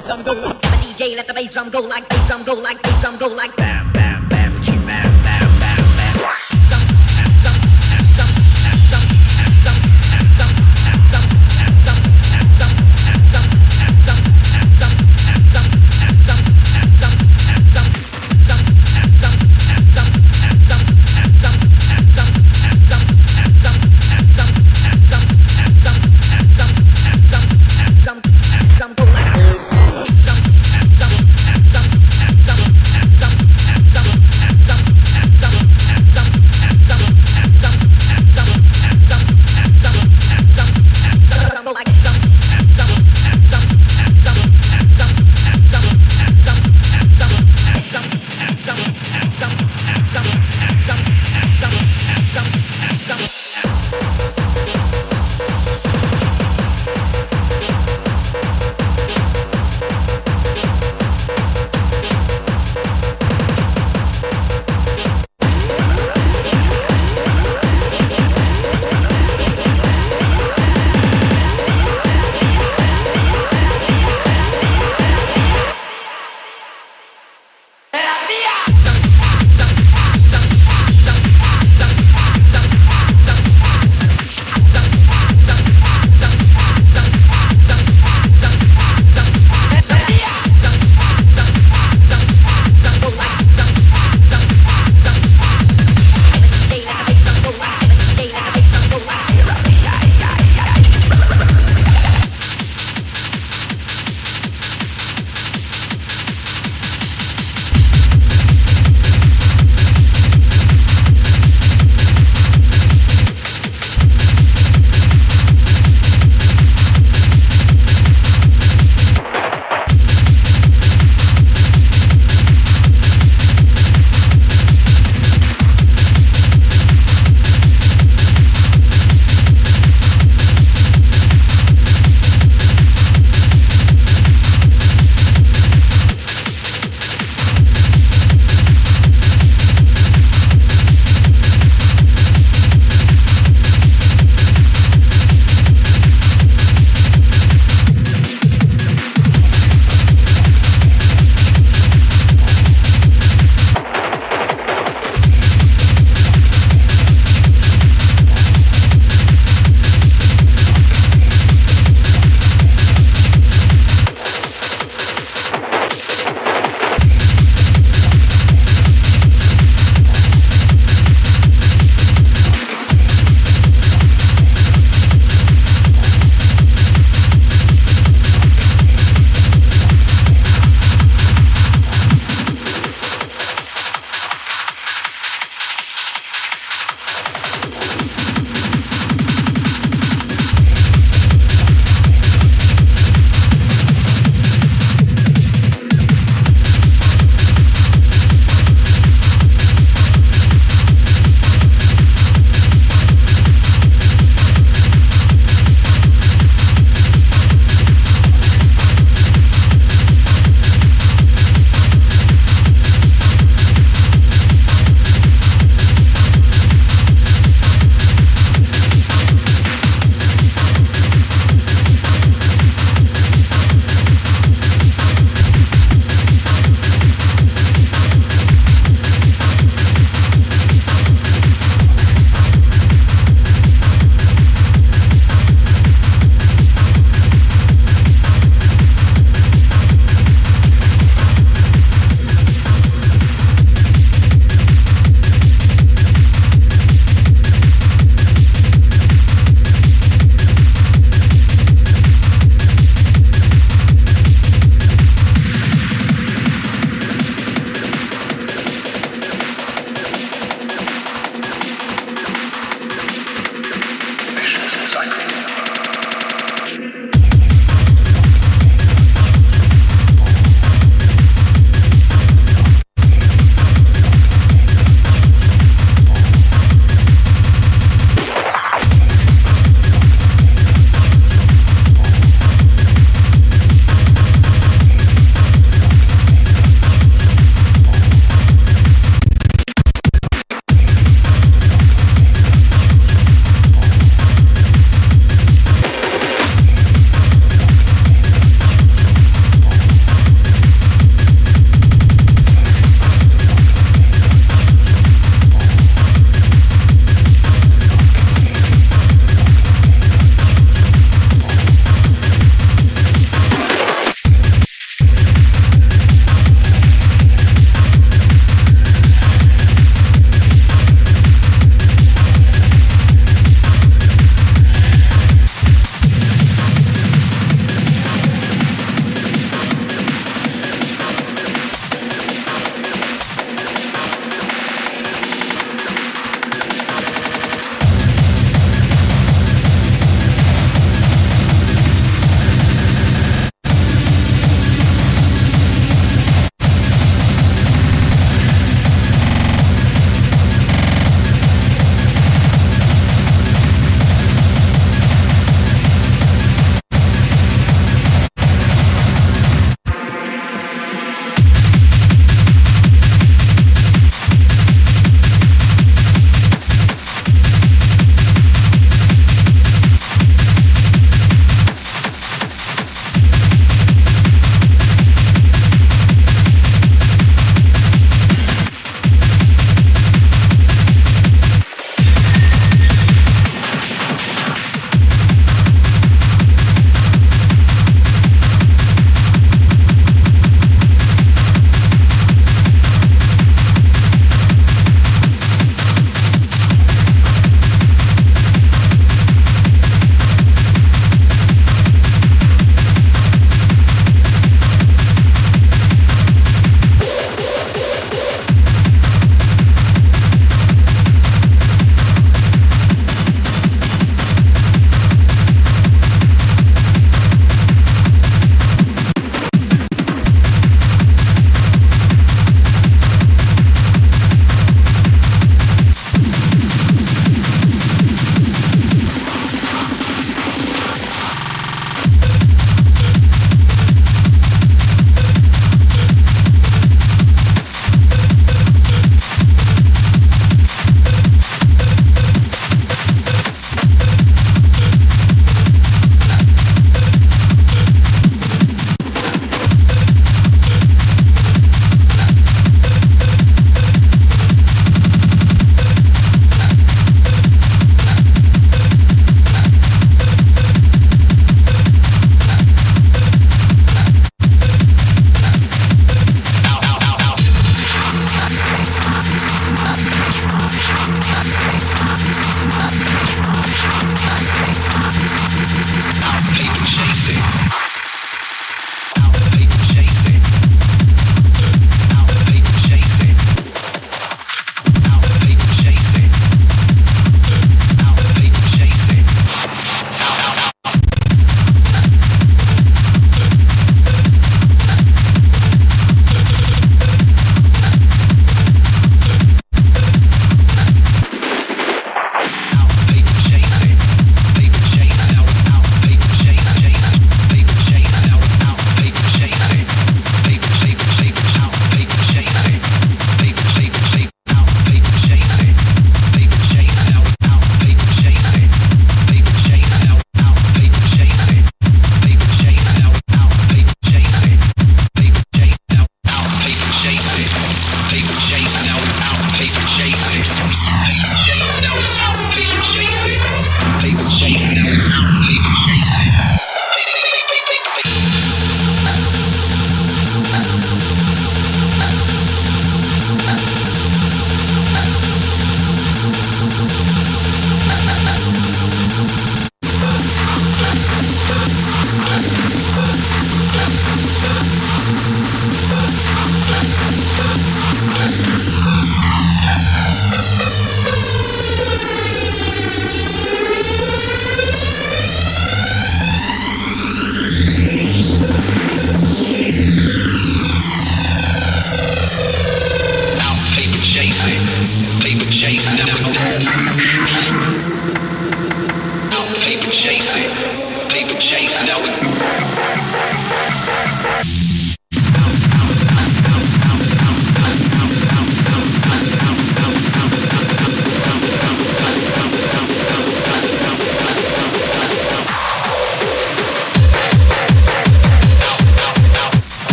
bass drum go like bass drum go like bass drum go like bass drum go like bam bam.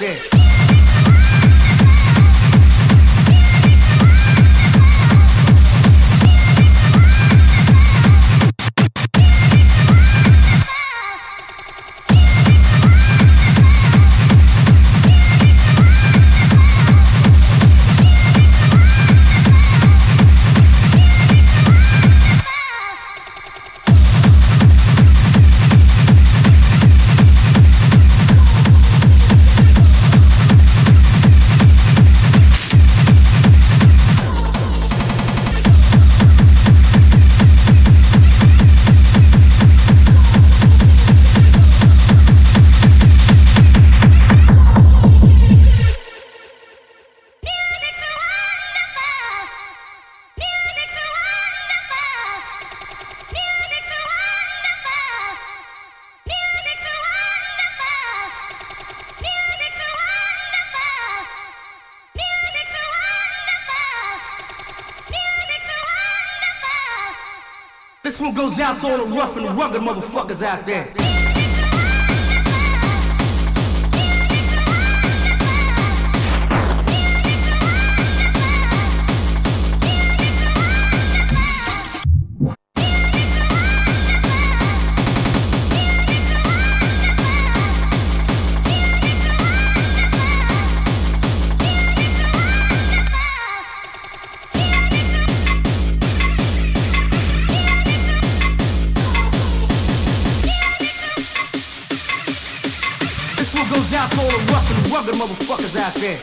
Shouts all the rough and rugged motherfuckers out there. All the rough and rugged motherfuckers out there.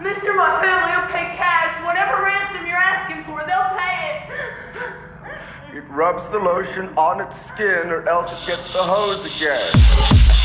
Mister, my family will pay cash. Whatever ransom you're asking for, they'll pay it. It rubs the lotion on its skin, or else it gets the hose again.